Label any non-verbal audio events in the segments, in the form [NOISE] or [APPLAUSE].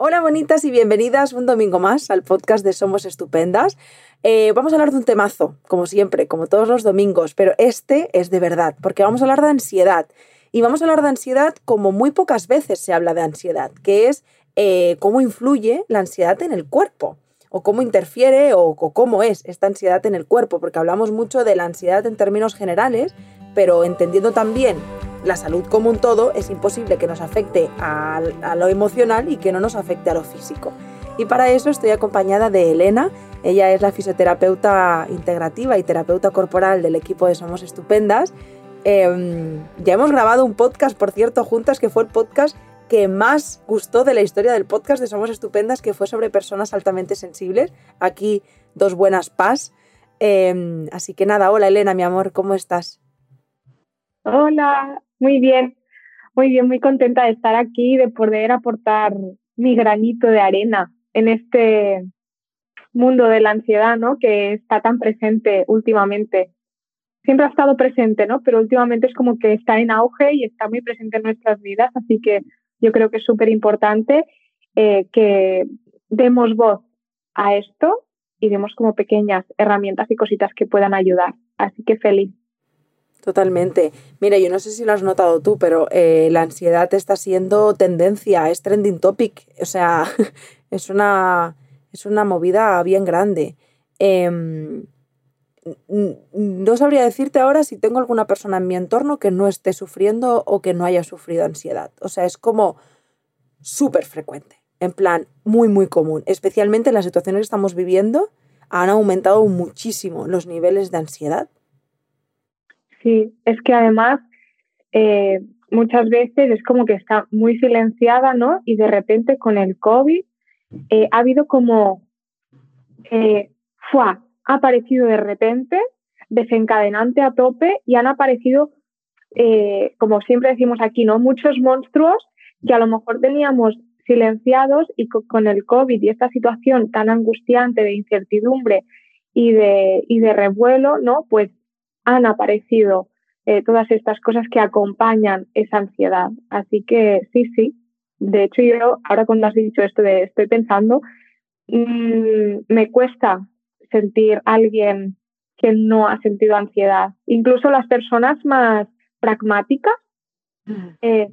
Hola bonitas y bienvenidas un domingo más al podcast de Somos Estupendas. Eh, vamos a hablar de un temazo, como siempre, como todos los domingos, pero este es de verdad, porque vamos a hablar de ansiedad. Y vamos a hablar de ansiedad como muy pocas veces se habla de ansiedad, que es eh, cómo influye la ansiedad en el cuerpo, o cómo interfiere o cómo es esta ansiedad en el cuerpo, porque hablamos mucho de la ansiedad en términos generales, pero entendiendo también la salud como un todo, es imposible que nos afecte a, lo emocional y que no nos afecte a lo físico. Y para eso estoy acompañada de Elena. Ella es la fisioterapeuta integrativa y terapeuta corporal del equipo de Somos Estupendas. Em, ya hemos grabado un podcast, por cierto, juntas, que fue el podcast que más gustó de la historia del podcast de Somos Estupendas, que fue sobre personas altamente sensibles. Aquí dos buenas paz. Em, así que nada, hola Elena, mi amor, ¿cómo estás? Hola, muy bien, muy bien, muy contenta de estar aquí, de poder aportar mi granito de arena en este mundo de la ansiedad, ¿no? Que está tan presente últimamente. Siempre ha estado presente, ¿no? Pero últimamente es como que está en auge y está muy presente en nuestras vidas, así que yo creo que es súper importante eh, que demos voz a esto y demos como pequeñas herramientas y cositas que puedan ayudar. Así que feliz. Totalmente. Mira, yo no sé si lo has notado tú, pero eh, la ansiedad está siendo tendencia, es trending topic. O sea, [LAUGHS] es una, es una movida bien grande. Em, no sabría decirte ahora si tengo alguna persona en mi entorno que no esté sufriendo o que no haya sufrido ansiedad. O sea, es como súper frecuente, en plan muy, muy común. Especialmente en las situaciones que estamos viviendo, han aumentado muchísimo los niveles de ansiedad Sí, es que además eh, muchas veces es como que está muy silenciada, ¿no? Y de repente con el COVID eh, ha habido como, eh, ha aparecido de repente, desencadenante a tope y han aparecido, eh, como siempre decimos aquí, ¿no? Muchos monstruos que a lo mejor teníamos silenciados y con el COVID y esta situación tan angustiante de incertidumbre y de, y de revuelo, ¿no? Pues han aparecido eh, todas estas cosas que acompañan esa ansiedad. Así que sí, sí. De hecho, yo ahora cuando has dicho esto de estoy pensando, mm, me cuesta sentir a alguien que no ha sentido ansiedad. Incluso las personas más pragmáticas mm. eh,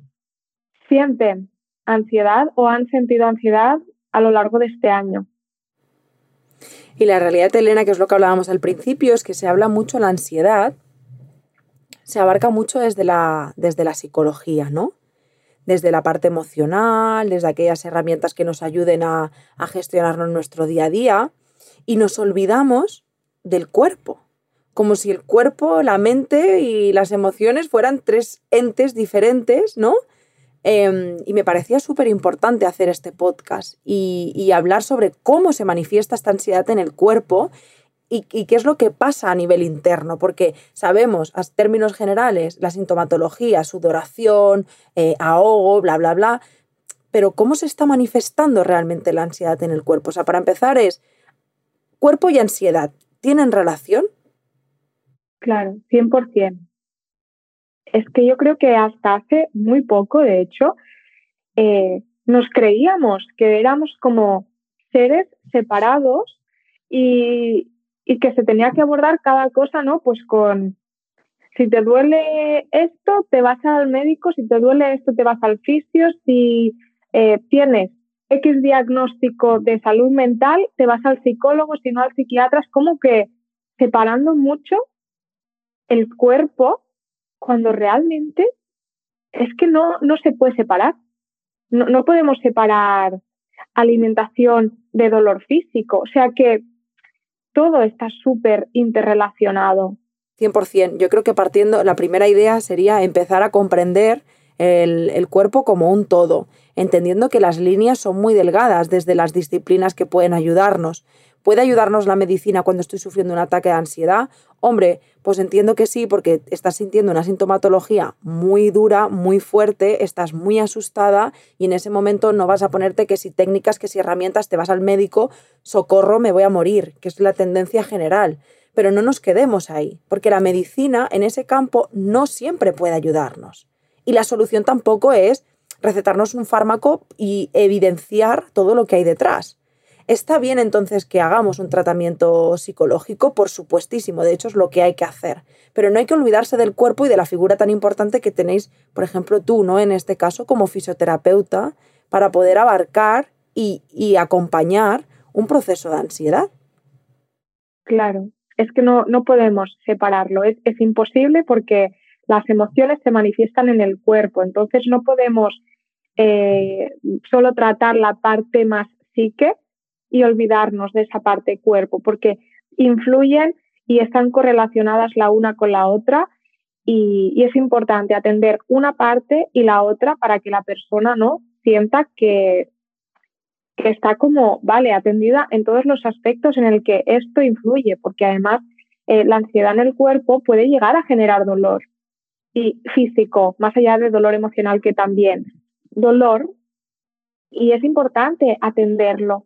sienten ansiedad o han sentido ansiedad a lo largo de este año. Y la realidad, Elena, que es lo que hablábamos al principio, es que se habla mucho la ansiedad, se abarca mucho desde la, desde la psicología, ¿no? Desde la parte emocional, desde aquellas herramientas que nos ayuden a, a gestionarnos nuestro día a día, y nos olvidamos del cuerpo, como si el cuerpo, la mente y las emociones fueran tres entes diferentes, ¿no? Em, y me parecía súper importante hacer este podcast y, hablar sobre cómo se manifiesta esta ansiedad en el cuerpo y, qué es lo que pasa a nivel interno, porque sabemos, a términos generales, la sintomatología, sudoración, eh, ahogo, bla, bla, bla, pero cómo se está manifestando realmente la ansiedad en el cuerpo. O sea, para empezar es, cuerpo y ansiedad, ¿tienen relación? Claro, 100% es que yo creo que hasta hace muy poco, de hecho, eh, nos creíamos que éramos como seres separados y, que se tenía que abordar cada cosa, ¿no? Pues con, si te duele esto, te vas al médico, si te duele esto, te vas al fisio, si eh, tienes X diagnóstico de salud mental, te vas al psicólogo, si no al psiquiatra, es como que separando mucho el cuerpo cuando realmente es que no, no se puede separar. No, no podemos separar alimentación de dolor físico. O sea que todo está súper interrelacionado. 100%. Yo creo que partiendo, la primera idea sería empezar a comprender el, el, cuerpo como un todo, entendiendo que las líneas son muy delgadas desde las disciplinas que pueden ayudarnos. ¿Puede ayudarnos la medicina cuando estoy sufriendo un ataque de ansiedad? Hombre, pues entiendo que sí, porque estás sintiendo una sintomatología muy dura, muy fuerte, estás muy asustada y en ese momento no vas a ponerte que si técnicas, que si herramientas, te vas al médico, socorro, me voy a morir, que es la tendencia general. Pero no nos quedemos ahí, porque la medicina en ese campo no siempre puede ayudarnos. Y la solución tampoco es recetarnos un fármaco y evidenciar todo lo que hay detrás. ¿Está bien entonces que hagamos un tratamiento psicológico? Por supuestísimo, de hecho es lo que hay que hacer. Pero no hay que olvidarse del cuerpo y de la figura tan importante que tenéis, por ejemplo, tú, ¿no? En este caso, como fisioterapeuta, para poder abarcar y, acompañar un proceso de ansiedad. Claro, es que no, no podemos separarlo, es, es imposible porque las emociones se manifiestan en el cuerpo, entonces no podemos eh, solo tratar la parte más psique y olvidarnos de esa parte cuerpo, porque influyen y están correlacionadas la una con la otra y, es importante atender una parte y la otra para que la persona no sienta que, que está como, vale, atendida en todos los aspectos en el que esto influye, porque además eh, la ansiedad en el cuerpo puede llegar a generar dolor y físico, más allá de dolor emocional que también. Dolor, y es importante atenderlo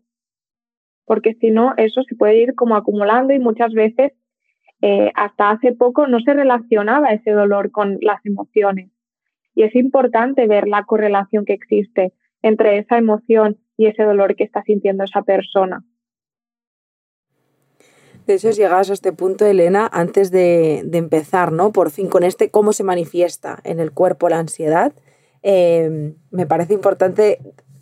porque si no, eso se puede ir como acumulando y muchas veces eh, hasta hace poco no se relacionaba ese dolor con las emociones. Y es importante ver la correlación que existe entre esa emoción y ese dolor que está sintiendo esa persona. De hecho, llegadas a este punto, Elena, antes de, empezar, ¿no? Por fin, con este cómo se manifiesta en el cuerpo la ansiedad, eh, me parece importante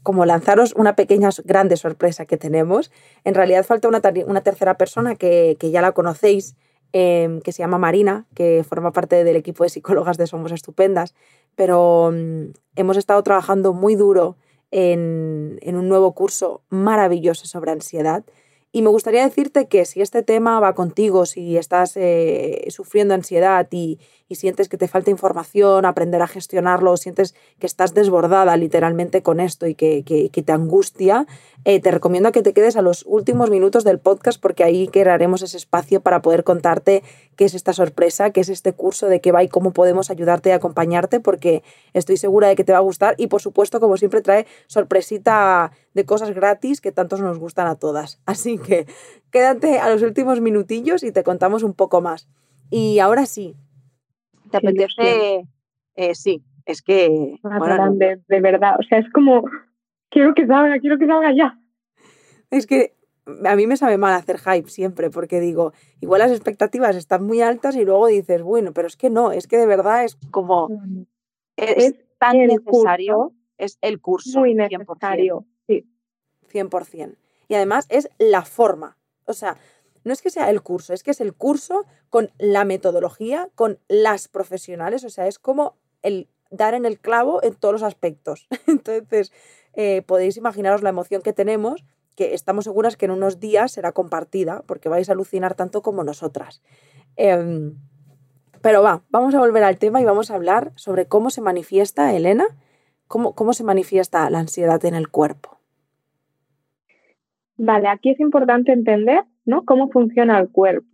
como lanzaros una pequeña grande sorpresa que tenemos. En realidad falta una, tercera persona que, ya la conocéis, em, que se llama Marina, que forma parte del equipo de psicólogas de Somos Estupendas, pero mm, hemos estado trabajando muy duro en, en un nuevo curso maravilloso sobre ansiedad y me gustaría decirte que si este tema va contigo, si estás eh, sufriendo ansiedad y, sientes que te falta información, aprender a gestionarlo, sientes que estás desbordada literalmente con esto y que, te angustia, eh, te recomiendo que te quedes a los últimos minutos del podcast porque ahí crearemos ese espacio para poder contarte qué es esta sorpresa, qué es este curso, de qué va y cómo podemos ayudarte y acompañarte porque estoy segura de que te va a gustar y por supuesto, como siempre, trae sorpresita de cosas gratis que tantos nos gustan a todas. [LAUGHS] Así que quédate a los últimos minutillos y te contamos un poco más. Y ahora sí. ¿Te apetece? Eh, sí, es que... de, verdad, o sea, es como, quiero que salga, quiero que salga ya. Es que a mí me sabe mal hacer hype siempre, porque digo, igual las expectativas están muy altas y luego dices, bueno, pero es que no, es que de verdad es como... Es, tan necesario, es el curso. Muy necesario. 100%. Y además es la forma. O sea, no es que sea el curso, es que es el curso con la metodología, con las profesionales, o sea, es como el dar en el clavo en todos los aspectos. [LAUGHS] Entonces, eh, podéis imaginaros la emoción que tenemos, que estamos seguras que en unos días será compartida, porque vais a alucinar tanto como nosotras. Em, pero va, vamos a volver al tema y vamos a hablar sobre cómo se manifiesta, Elena, cómo, cómo se manifiesta la ansiedad en el cuerpo. Vale, aquí es importante entender ¿no? cómo funciona el cuerpo.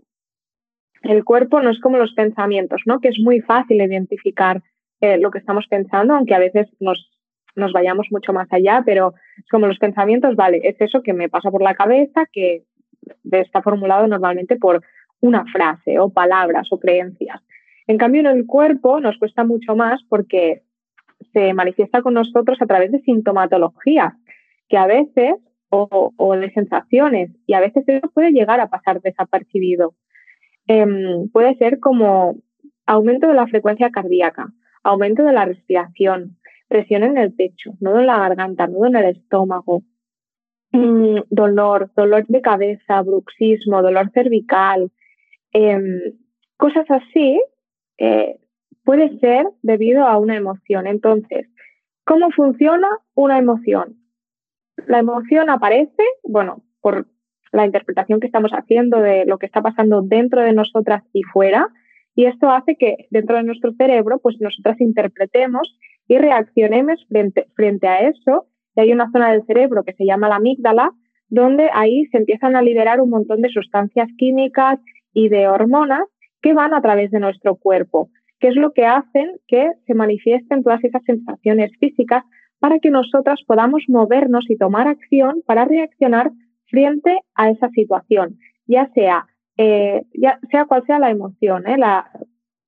El cuerpo no es como los pensamientos, ¿no? que es muy fácil identificar eh, lo que estamos pensando, aunque a veces nos, nos vayamos mucho más allá, pero es como los pensamientos, vale, es eso que me pasa por la cabeza, que está formulado normalmente por una frase o palabras o creencias. En cambio, en el cuerpo nos cuesta mucho más porque se manifiesta con nosotros a través de sintomatología, que a veces o, de sensaciones y a veces eso puede llegar a pasar desapercibido. Em, puede ser como aumento de la frecuencia cardíaca, aumento de la respiración, presión en el pecho, nudo en la garganta, nudo en el estómago, mm, dolor, dolor de cabeza, bruxismo, dolor cervical, em, cosas así, eh, puede ser debido a una emoción. Entonces, ¿cómo funciona una emoción? La emoción aparece, bueno, por la interpretación que estamos haciendo de lo que está pasando dentro de nosotras y fuera, y esto hace que dentro de nuestro cerebro, pues nosotras interpretemos y reaccionemos frente, frente a eso. Y hay una zona del cerebro que se llama la amígdala, donde ahí se empiezan a liberar un montón de sustancias químicas y de hormonas que van a través de nuestro cuerpo, que es lo que hacen que se manifiesten todas esas sensaciones físicas para que nosotras podamos movernos y tomar acción para reaccionar frente a esa situación, ya sea, eh, ya sea cual sea la emoción, ¿eh?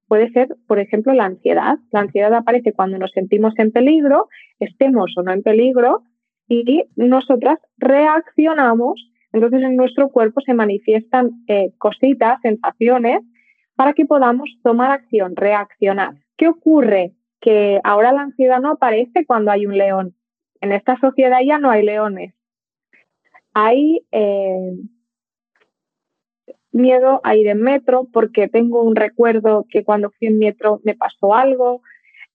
puede ser, por ejemplo, la ansiedad. La ansiedad aparece cuando nos sentimos en peligro, estemos o no en peligro, y nosotras reaccionamos. Entonces en nuestro cuerpo se manifiestan eh, cositas, sensaciones, para que podamos tomar acción, reaccionar. ¿Qué ocurre? Que ahora la ansiedad no aparece cuando hay un león. En esta sociedad ya no hay leones. Hay eh, miedo a ir en metro porque tengo un recuerdo que cuando fui en metro me pasó algo,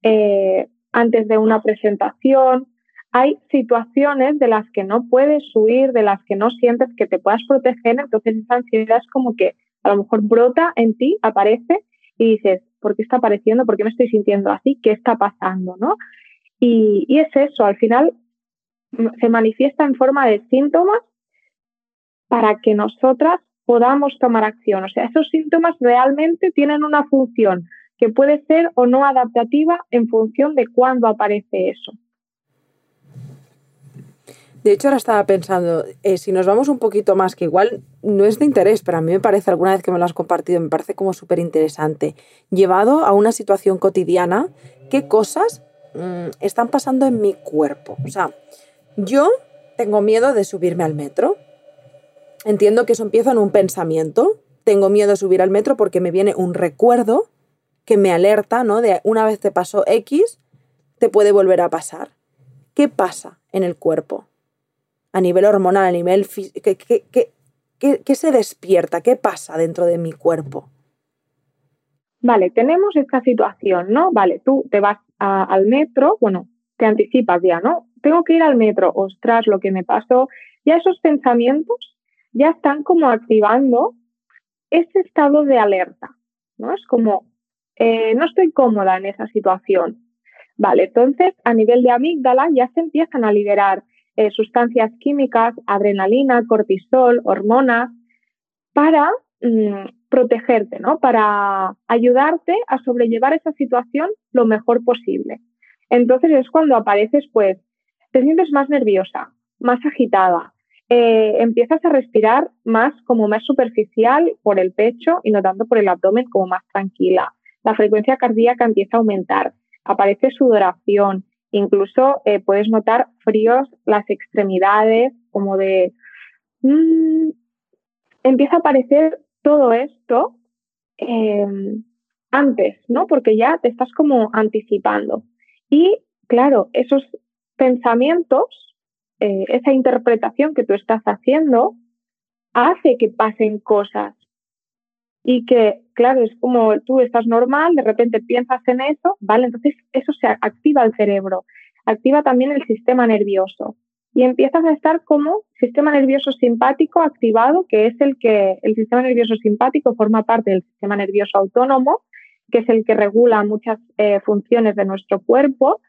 eh, antes de una presentación. Hay situaciones de las que no puedes huir, de las que no sientes que te puedas proteger, entonces esa ansiedad es como que a lo mejor brota en ti, aparece y dices, ¿por qué está apareciendo? ¿Por qué me estoy sintiendo así? ¿Qué está pasando? ¿no? Y, y es eso, al final se manifiesta en forma de síntomas para que nosotras podamos tomar acción. O sea, esos síntomas realmente tienen una función que puede ser o no adaptativa en función de cuándo aparece eso. De hecho, ahora estaba pensando, eh, si nos vamos un poquito más, que igual no es de interés, pero a mí me parece, alguna vez que me lo has compartido, me parece como súper interesante, llevado a una situación cotidiana, ¿qué cosas mm, están pasando en mi cuerpo? O sea, yo tengo miedo de subirme al metro, entiendo que eso empieza en un pensamiento. Tengo miedo de subir al metro porque me viene un recuerdo que me alerta, ¿no? De una vez te pasó X, te puede volver a pasar. ¿Qué pasa en el cuerpo? A nivel hormonal, a nivel físico, ¿qué, se despierta? ¿Qué pasa dentro de mi cuerpo? Vale, tenemos esta situación, ¿no? Vale, tú te vas al metro, bueno, te anticipas ya, ¿no? Tengo que ir al metro, ostras, lo que me pasó. Ya esos pensamientos ya están como activando ese estado de alerta, ¿no? Es como, eh, no estoy cómoda en esa situación. Vale, entonces a nivel de amígdala ya se empiezan a liberar eh, sustancias químicas, adrenalina, cortisol, hormonas, para mm, protegerte, ¿no? Para ayudarte a sobrellevar esa situación lo mejor posible. Entonces es cuando apareces, pues, te sientes más nerviosa, más agitada, eh, empiezas a respirar más como más superficial por el pecho y no tanto por el abdomen como más tranquila. La frecuencia cardíaca empieza a aumentar, aparece sudoración, incluso eh, puedes notar fríos las extremidades, como de... Mm, empieza a aparecer todo esto em, antes, ¿no? Porque ya te estás como anticipando. Y claro, esos pensamientos eh, esa interpretación que tú estás haciendo hace que pasen cosas. Y que, claro, es como tú estás normal, de repente piensas en eso, ¿vale? Entonces eso se activa el cerebro, activa también el sistema nervioso. Y empiezas a estar como sistema nervioso simpático activado, que es el que el sistema nervioso simpático forma parte del sistema nervioso autónomo, que es el que regula muchas eh, funciones de nuestro cuerpo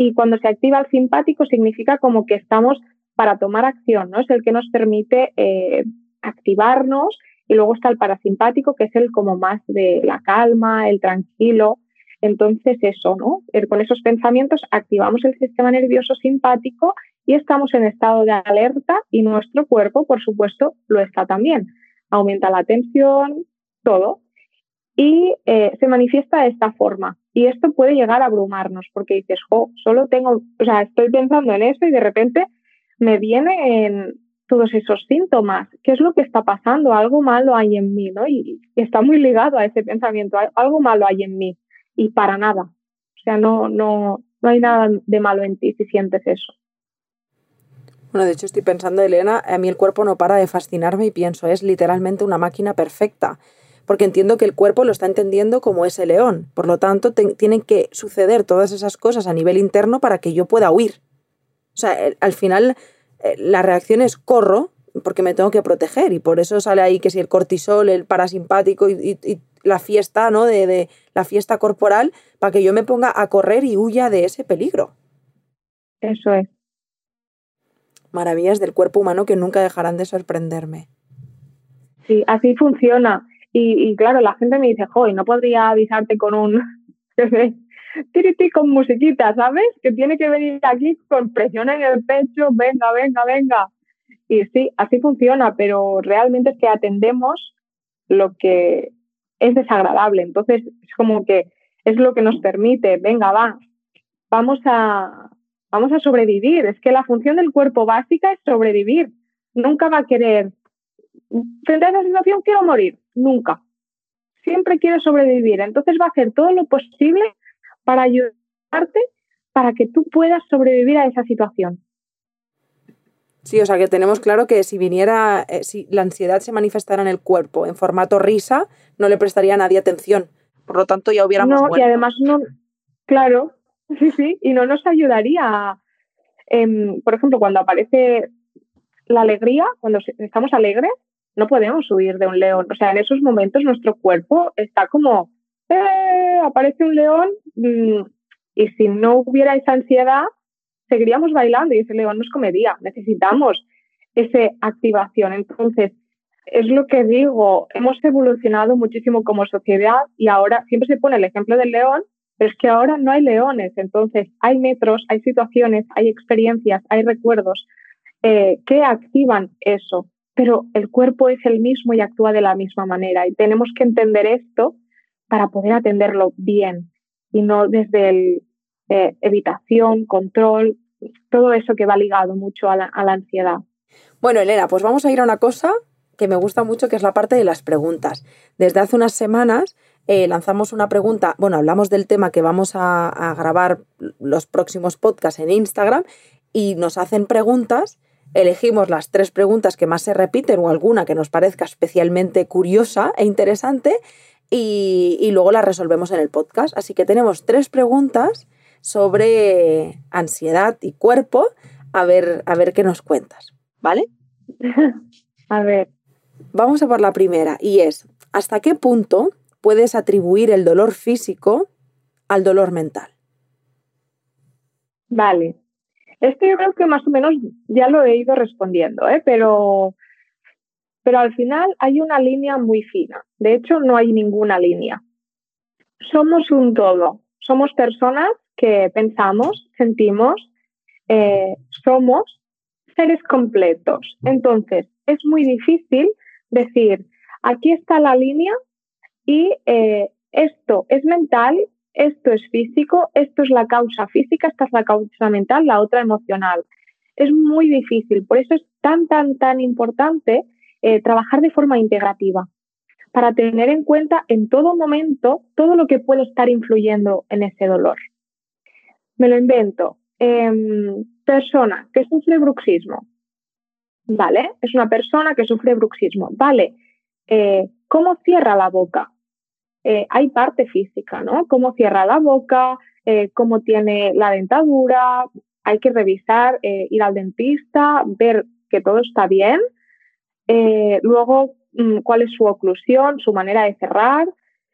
y cuando se activa el simpático significa como que estamos para tomar acción, ¿no? Es el que nos permite eh, activarnos y luego está el parasimpático, que es el como más de la calma, el tranquilo. Entonces eso, ¿no? Con esos pensamientos activamos el sistema nervioso simpático y estamos en estado de alerta y nuestro cuerpo, por supuesto, lo está también. Aumenta la tensión, todo. Y eh, se manifiesta de esta forma. Y esto puede llegar a abrumarnos porque dices, oh, solo tengo, o sea, estoy pensando en eso y de repente me vienen todos esos síntomas. ¿Qué es lo que está pasando? Algo malo hay en mí, ¿no? Y, está muy ligado a ese pensamiento, algo malo hay en mí. Y para nada. O sea, no, no, no hay nada de malo en ti si sientes eso. Bueno, de hecho estoy pensando, Elena, a mí el cuerpo no para de fascinarme y pienso, es literalmente una máquina perfecta porque entiendo que el cuerpo lo está entendiendo como ese león. Por lo tanto, tienen que suceder todas esas cosas a nivel interno para que yo pueda huir. O sea, al final eh, la reacción es corro porque me tengo que proteger y por eso sale ahí que si el cortisol, el parasimpático y, la fiesta, ¿no? De, de, la fiesta corporal para que yo me ponga a correr y huya de ese peligro. Eso es. Maravillas del cuerpo humano que nunca dejarán de sorprenderme. Sí, así funciona. Y, claro, la gente me dice, joder, no podría avisarte con un [LAUGHS] tiriti con musiquita, ¿sabes? Que tiene que venir aquí con presión en el pecho, venga, venga, venga. Y sí, así funciona, pero realmente es que atendemos lo que, es desagradable. Entonces, es como que es lo que nos permite, venga, va, vamos a, vamos a sobrevivir. Es que la función del cuerpo básica es sobrevivir. Nunca va a querer, frente a esa situación, quiero morir. Nunca. Siempre quiere sobrevivir. Entonces va a hacer todo lo posible para ayudarte para que tú puedas sobrevivir a esa situación. Sí, o sea que tenemos claro que si viniera, eh, si la ansiedad se manifestara en el cuerpo en formato risa, no le prestaría a nadie atención. Por lo tanto, ya hubiéramos no, Y además no, claro, [LAUGHS] sí, sí, y no nos ayudaría. Em, por ejemplo, cuando aparece la alegría, cuando estamos alegres, no podemos huir de un león. O sea, en esos momentos nuestro cuerpo está como, eh, aparece un león, mm, y si no hubiera esa ansiedad, seguiríamos bailando y ese león nos comería. Necesitamos esa activación. Entonces, es lo que digo, hemos evolucionado muchísimo como sociedad y ahora siempre se pone el ejemplo del león, pero es que ahora no hay leones, entonces hay metros, hay situaciones, hay experiencias, hay recuerdos eh, que activan eso, pero el cuerpo es el mismo y actúa de la misma manera y tenemos que entender esto para poder atenderlo bien y no desde el eh, evitación, control, todo eso que va ligado mucho a la, ansiedad. Bueno, Elena, pues vamos a ir a una cosa que me gusta mucho, que es la parte de las preguntas. Desde hace unas semanas eh, lanzamos una pregunta, bueno, hablamos del tema que vamos a, a, grabar los próximos podcasts en Instagram y nos hacen preguntas, elegimos las tres preguntas que más se repiten o alguna que nos parezca especialmente curiosa e interesante y, y luego las resolvemos en el podcast. Así que tenemos tres preguntas sobre ansiedad y cuerpo. A ver, a ver qué nos cuentas, ¿vale? [LAUGHS] a ver. Vamos a por la primera y es, ¿hasta qué punto puedes atribuir el dolor físico al dolor mental? Vale. Esto yo creo que más o menos ya lo he ido respondiendo, ¿eh? pero, pero al final hay una línea muy fina. De hecho, no hay ninguna línea. Somos un todo. Somos personas que pensamos, sentimos, eh, somos seres completos. Entonces, es muy difícil decir, aquí está la línea y eh, esto es mental, esto es físico, esto es la causa física, esta es la causa mental, la otra emocional. Es muy difícil, por eso es tan, tan, tan importante eh, trabajar de forma integrativa, para tener en cuenta en todo momento todo lo que puede estar influyendo en ese dolor me lo invento. Em, persona que sufre bruxismo. ¿Vale? Es una persona que sufre bruxismo. Vale. Eh, ¿Cómo cierra la boca? Eh, hay parte física, ¿no? ¿Cómo cierra la boca? ¿Cómo tiene la dentadura? Hay que revisar, ir al dentista, ver que todo está bien. Luego, mm, cuál es su oclusión, su manera de cerrar.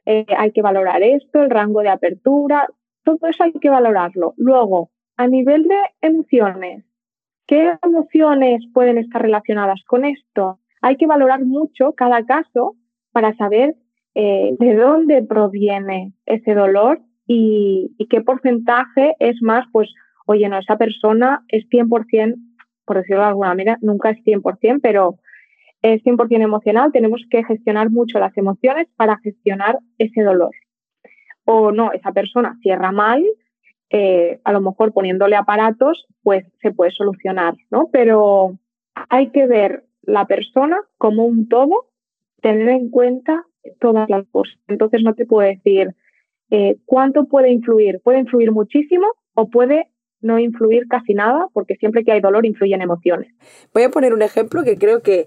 hay que valorar esto, el rango de apertura, todo eso hay que valorarlo. Luego, a nivel de emociones, ¿qué emociones pueden estar relacionadas con esto? Hay que valorar mucho cada caso para saber eh, de dónde proviene ese dolor y, qué porcentaje es más, pues, oye, no, esa persona es 100%, por decirlo de alguna manera, nunca es 100%, pero es 100% emocional, tenemos que gestionar mucho las emociones para gestionar ese dolor o no, esa persona cierra mal, eh, a lo mejor poniéndole aparatos, pues se puede solucionar, ¿no? Pero hay que ver la persona como un todo, tener en cuenta todas las cosas. Entonces no te puedo decir eh, cuánto puede influir. Puede influir muchísimo o puede no influir casi nada, porque siempre que hay dolor influyen emociones. Voy a poner un ejemplo que creo que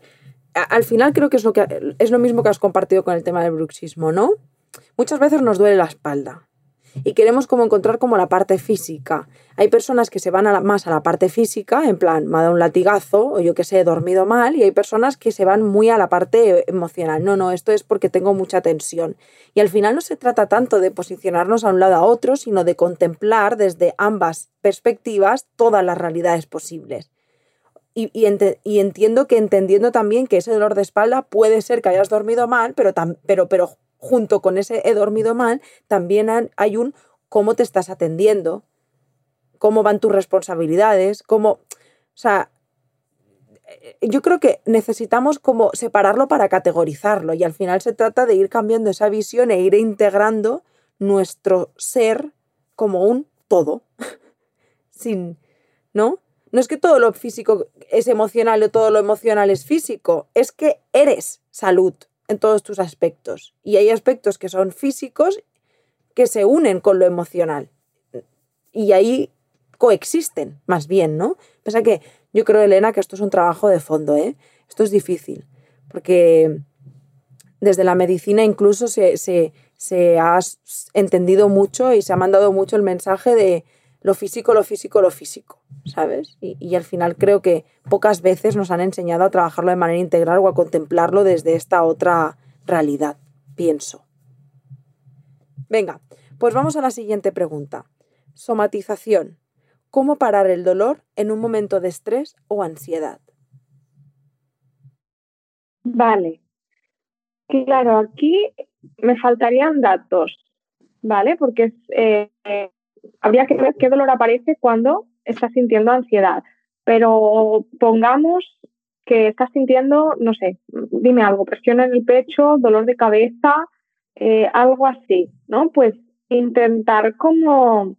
al final creo que es lo que es lo mismo que has compartido con el tema del bruxismo, ¿no? Muchas veces nos duele la espalda y queremos como encontrar como la parte física. Hay personas que se van más a la parte física, en plan, me ha dado un latigazo o yo que sé, he dormido mal, y hay personas que se van muy a la parte emocional. No, no, esto es porque tengo mucha tensión. Y al final no se trata tanto de posicionarnos a un lado a otro, sino de contemplar desde ambas perspectivas todas las realidades posibles. Y, y, entiendo que entendiendo también que ese dolor de espalda puede ser que hayas dormido mal, pero, pero, pero junto con ese he dormido mal, también hay un cómo te estás atendiendo, cómo van tus responsabilidades, cómo, o sea, eh, yo creo que necesitamos como separarlo para categorizarlo y al final se trata de ir cambiando esa visión e ir integrando nuestro ser como un todo. [LAUGHS] Sin, ¿no? No es que todo lo físico es emocional o todo lo emocional es físico, es que eres salud en todos tus aspectos. Y hay aspectos que son físicos que se unen con lo emocional. Y ahí coexisten, más bien, ¿no? Pasa que yo creo, Elena, que esto es un trabajo de fondo, ¿eh? Esto es difícil, porque desde la medicina incluso se, se ha entendido mucho y se ha mandado mucho el mensaje de lo físico, lo físico, lo físico, ¿sabes? Y, al final creo que pocas veces nos han enseñado a trabajarlo de manera integral o a contemplarlo desde esta otra realidad, pienso. Venga, pues vamos a la siguiente pregunta. Somatización. ¿Cómo parar el dolor en un momento de estrés o ansiedad? Vale. Claro, aquí me faltarían datos, ¿vale? Porque eh, habría que ver qué dolor aparece cuando estás sintiendo ansiedad. Pero pongamos que estás sintiendo, no sé, dime algo, presión en el pecho, dolor de cabeza, eh, algo así, ¿no? Pues intentar como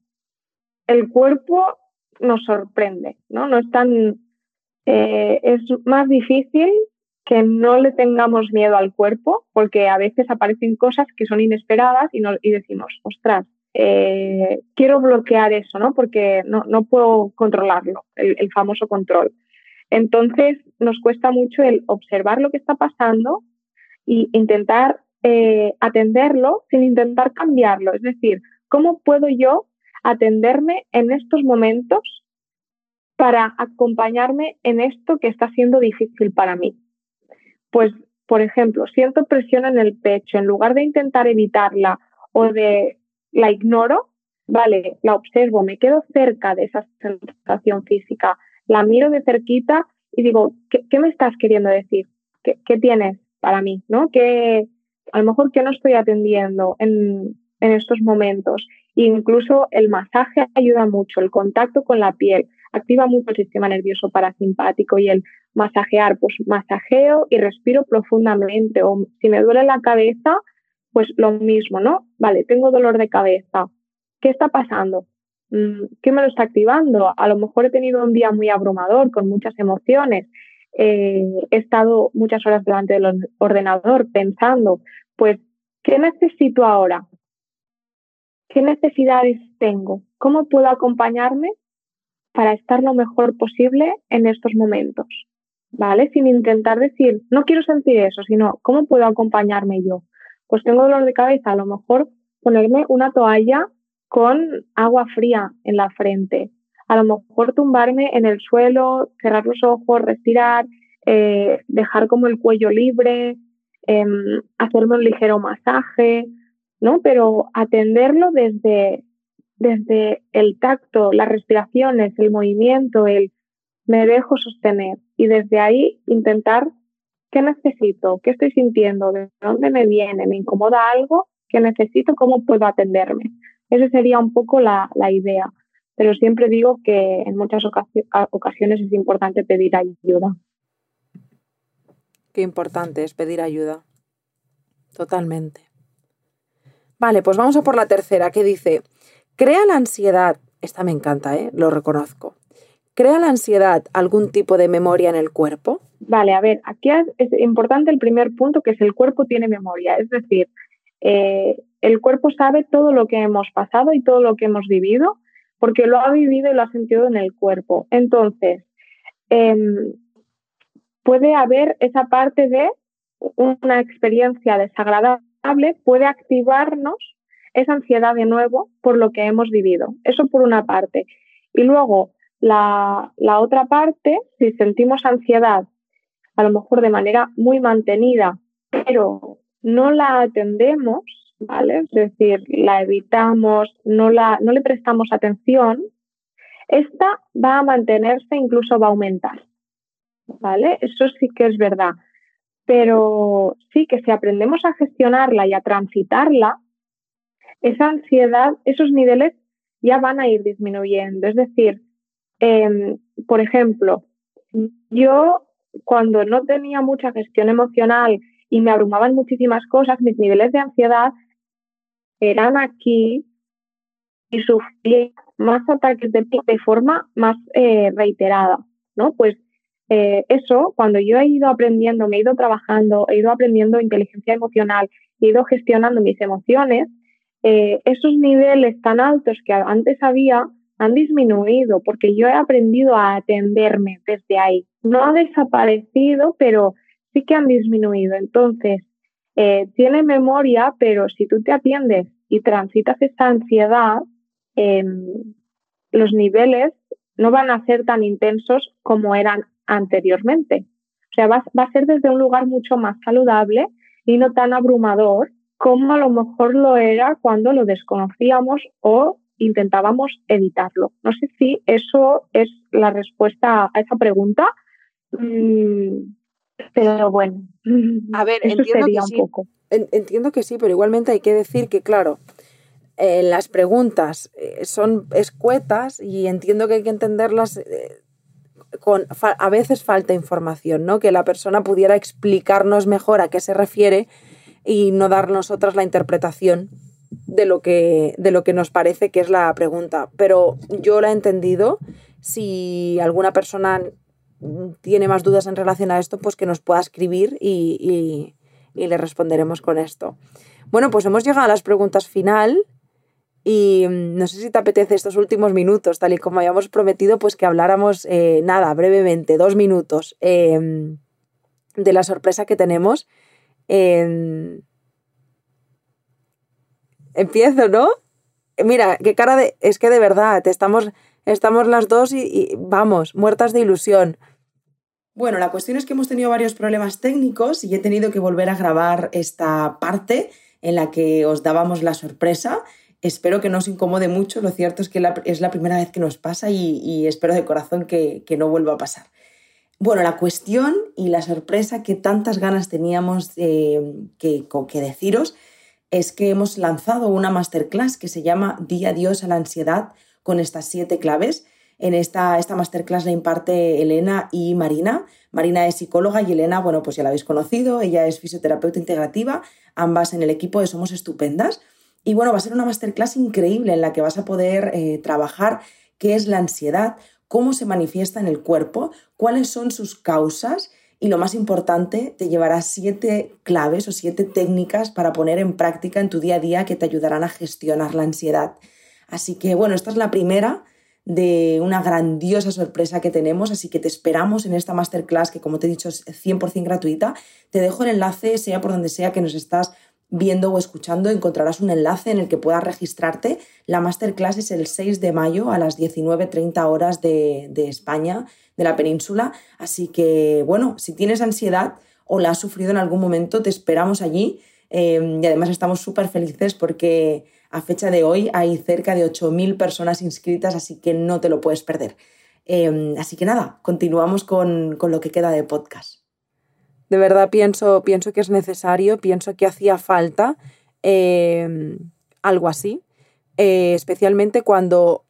el cuerpo nos sorprende, ¿no? No es tan, eh, es más difícil que no le tengamos miedo al cuerpo, porque a veces aparecen cosas que son inesperadas y, no, y decimos, ostras, eh, quiero bloquear eso, ¿no? Porque no, no puedo controlarlo, el, famoso control. Entonces, nos cuesta mucho el observar lo que está pasando e intentar eh, atenderlo sin intentar cambiarlo. Es decir, ¿cómo puedo yo atenderme en estos momentos para acompañarme en esto que está siendo difícil para mí? Pues, por ejemplo, siento presión en el pecho, en lugar de intentar evitarla o de la ignoro, vale, la observo, me quedo cerca de esa sensación física, la miro de cerquita y digo, ¿qué, me estás queriendo decir? ¿Qué, tienes para mí? ¿No? Que a lo mejor que no estoy atendiendo en, en estos momentos. incluso el masaje ayuda mucho, el contacto con la piel activa mucho el sistema nervioso parasimpático y el masajear, pues masajeo y respiro profundamente. O si me duele la cabeza, pues lo mismo, ¿no? Vale, tengo dolor de cabeza. ¿Qué está pasando? Mm, ¿Qué me lo está activando? A lo mejor he tenido un día muy abrumador, con muchas emociones. Eh, he estado muchas horas delante del ordenador pensando, pues, ¿qué necesito ahora? ¿Qué necesidades tengo? ¿Cómo puedo acompañarme para estar lo mejor posible en estos momentos? ¿Vale? Sin intentar decir, no quiero sentir eso, sino, ¿cómo puedo acompañarme yo? Pues tengo dolor de cabeza, a lo mejor ponerme una toalla con agua fría en la frente, a lo mejor tumbarme en el suelo, cerrar los ojos, respirar, eh, dejar como el cuello libre, em, hacerme un ligero masaje, ¿no? Pero atenderlo desde, desde el tacto, las respiraciones, el movimiento, el me dejo sostener y desde ahí intentar ¿Qué necesito? ¿Qué estoy sintiendo? ¿De dónde me viene? ¿Me incomoda algo? ¿Qué necesito? ¿Cómo puedo atenderme? Esa sería un poco la, idea. Pero siempre digo que en muchas ocasiones es importante pedir ayuda. Qué importante es pedir ayuda. Totalmente. Vale, pues vamos a por la tercera, que dice, crea la ansiedad, esta me encanta, ¿eh? lo reconozco, ¿crea la ansiedad algún tipo de memoria en el cuerpo? Vale, a ver, aquí es importante el primer punto, que es el cuerpo tiene memoria, es decir, eh, el cuerpo sabe todo lo que hemos pasado y todo lo que hemos vivido, porque lo ha vivido y lo ha sentido en el cuerpo. Entonces, em, puede haber esa parte de una experiencia desagradable, puede activarnos esa ansiedad de nuevo por lo que hemos vivido. Eso por una parte. Y luego, la, la otra parte, si sentimos ansiedad a lo mejor de manera muy mantenida, pero no la atendemos, ¿vale? Es decir, la evitamos, no, la, no le prestamos atención, esta va a mantenerse, incluso va a aumentar, ¿vale? Eso sí que es verdad. Pero sí que si aprendemos a gestionarla y a transitarla, esa ansiedad, esos niveles ya van a ir disminuyendo. Es decir, em, por ejemplo, yo cuando no tenía mucha gestión emocional y me abrumaban muchísimas cosas, mis niveles de ansiedad eran aquí y sufrí más ataques de, de forma más eh, reiterada, ¿no? Pues eh, eso, cuando yo he ido aprendiendo, me he ido trabajando, he ido aprendiendo inteligencia emocional, he ido gestionando mis emociones, eh, esos niveles tan altos que antes había han disminuido porque yo he aprendido a atenderme desde ahí. No ha desaparecido, pero sí que han disminuido. Entonces, tiene memoria, pero si tú te atiendes y transitas esa ansiedad, em, los niveles no van a ser tan intensos como eran anteriormente. O sea, va, va, a ser desde un lugar mucho más saludable y no tan abrumador como a lo mejor lo era cuando lo desconocíamos o intentábamos evitarlo. No sé si eso es la respuesta a esa pregunta, mm, pero bueno. A ver, entiendo que sí. Entiendo que sí, pero igualmente hay que decir que, claro, eh, las preguntas eh, son escuetas y entiendo que hay que entenderlas eh, con a veces falta información, ¿no? Que la persona pudiera explicarnos mejor a qué se refiere y no dar nosotras la interpretación de lo que de lo que nos parece que es la pregunta. Pero yo la he entendido. Si alguna persona tiene más dudas en relación a esto, pues que nos pueda escribir y, y le responderemos con esto. Bueno, pues hemos llegado a las preguntas final. Y mm, no sé si te apetece estos últimos minutos, tal y como habíamos prometido, pues que habláramos, eh, nada, brevemente, dos minutos, em, de la sorpresa que tenemos. Empiezo, ¿no? Mira, qué cara de... Es que de verdad, estamos, estamos las dos y vamos, muertas de ilusión. Bueno, la cuestión es que hemos tenido varios problemas técnicos y he tenido que volver a grabar esta parte en la que os dábamos la sorpresa Espero que no os incomode mucho, lo cierto es que es la primera vez que nos pasa y, espero de corazón que, no vuelva a pasar. Bueno, la cuestión y la sorpresa que tantas ganas teníamos que, que deciros es que hemos lanzado una masterclass que se llama Día Dios a la ansiedad con estas siete claves. En esta, esta masterclass la imparte Elena y Marina. Marina es psicóloga y Elena, bueno, pues ya la habéis conocido, ella es fisioterapeuta integrativa, ambas en el equipo de Somos Estupendas. Y bueno, va a ser una masterclass increíble en la que vas a poder eh, trabajar qué es la ansiedad, cómo se manifiesta en el cuerpo, cuáles son sus causas y lo más importante, te llevará siete claves o siete técnicas para poner en práctica en tu día a día que te ayudarán a gestionar la ansiedad. Así que bueno, esta es la primera de una grandiosa sorpresa que tenemos, así que te esperamos en esta masterclass que como te he dicho es 100% gratuita. Te dejo el enlace, sea por donde sea que nos estás viendo o escuchando encontrarás un enlace en el que puedas registrarte. La masterclass es el 6 de mayo a las 19.30 horas de, España, de la península. Así que, bueno, si tienes ansiedad o la has sufrido en algún momento, te esperamos allí. Em, y además estamos súper felices porque a fecha de hoy hay cerca de 8.000 personas inscritas, así que no te lo puedes perder. Em, así que nada, continuamos con, con lo que queda de podcast de verdad pienso, pienso que es necesario, pienso que hacía falta em, algo así, eh, especialmente cuando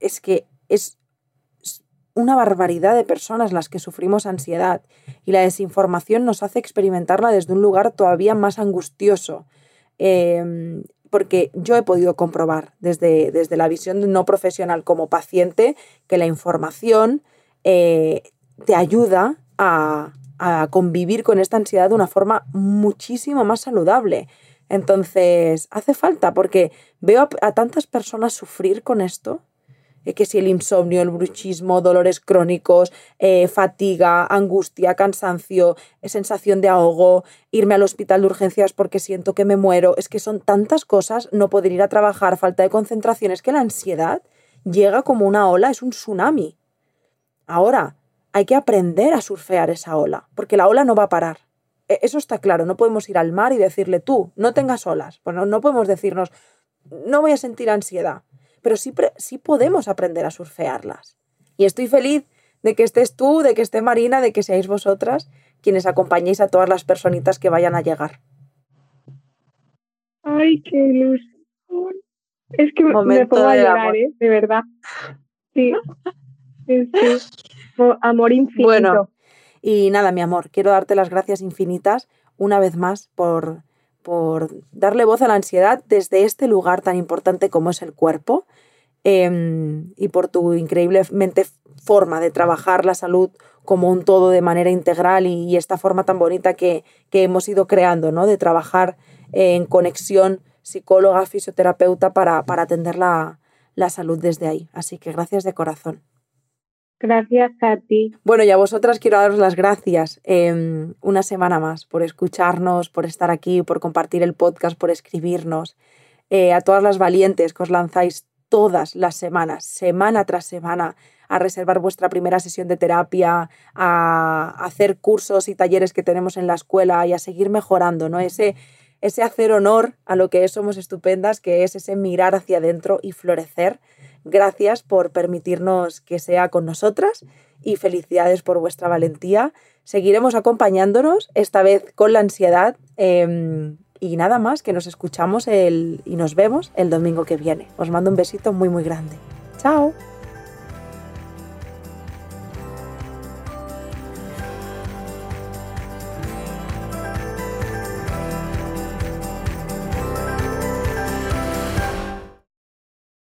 es que es una barbaridad de personas las que sufrimos ansiedad y la desinformación nos hace experimentarla desde un lugar todavía más angustioso. Em, porque yo he podido comprobar desde, desde, la visión no profesional como paciente que la información eh, te ayuda a, a convivir con esta ansiedad de una forma muchísimo más saludable. Entonces, hace falta porque veo a, tantas personas sufrir con esto, eh, que si el insomnio, el bruchismo, dolores crónicos, eh, fatiga, angustia, cansancio, eh, sensación de ahogo, irme al hospital de urgencias porque siento que me muero, es que son tantas cosas, no poder ir a trabajar, falta de concentración, es que la ansiedad llega como una ola, es un tsunami. Ahora, hay que aprender a surfear esa ola, porque la ola no va a parar. E, eso está claro, no podemos ir al mar y decirle tú, no tengas olas. Pues no, podemos decirnos, no voy a sentir ansiedad, pero sí, sí podemos aprender a surfearlas. Y estoy feliz de que estés tú, de que esté Marina, de que seáis vosotras quienes acompañéis a todas las personitas que vayan a llegar. Ay, qué ilusión. Es que me puedo llorar, ¿eh? de verdad. Sí. sí, sí amor infinito. Bueno, Y nada, mi amor, quiero darte las gracias infinitas una vez más por, por darle voz a la ansiedad desde este lugar tan importante como es el cuerpo em, y por tu increíblemente forma de trabajar la salud como un todo de manera integral y, esta forma tan bonita que, hemos ido creando, ¿no? De trabajar en conexión psicóloga, fisioterapeuta para, para atender la, la salud desde ahí. Así que gracias de corazón. Gracias a ti. Bueno, y a vosotras quiero daros las gracias em, una semana más por escucharnos, por estar aquí, por compartir el podcast, por escribirnos. Eh, a todas las valientes que os lanzáis todas las semanas, semana tras semana, a reservar vuestra primera sesión de terapia, a hacer cursos y talleres que tenemos en la escuela y a seguir mejorando, ¿no? Ese, ese hacer honor a lo que somos estupendas, que es ese mirar hacia adentro y florecer Gracias por permitirnos que sea con nosotras y felicidades por vuestra valentía. Seguiremos acompañándonos, esta vez con la ansiedad. Em, y nada más, que nos escuchamos el, y nos vemos el domingo que viene. Os mando un besito muy muy grande. Chao.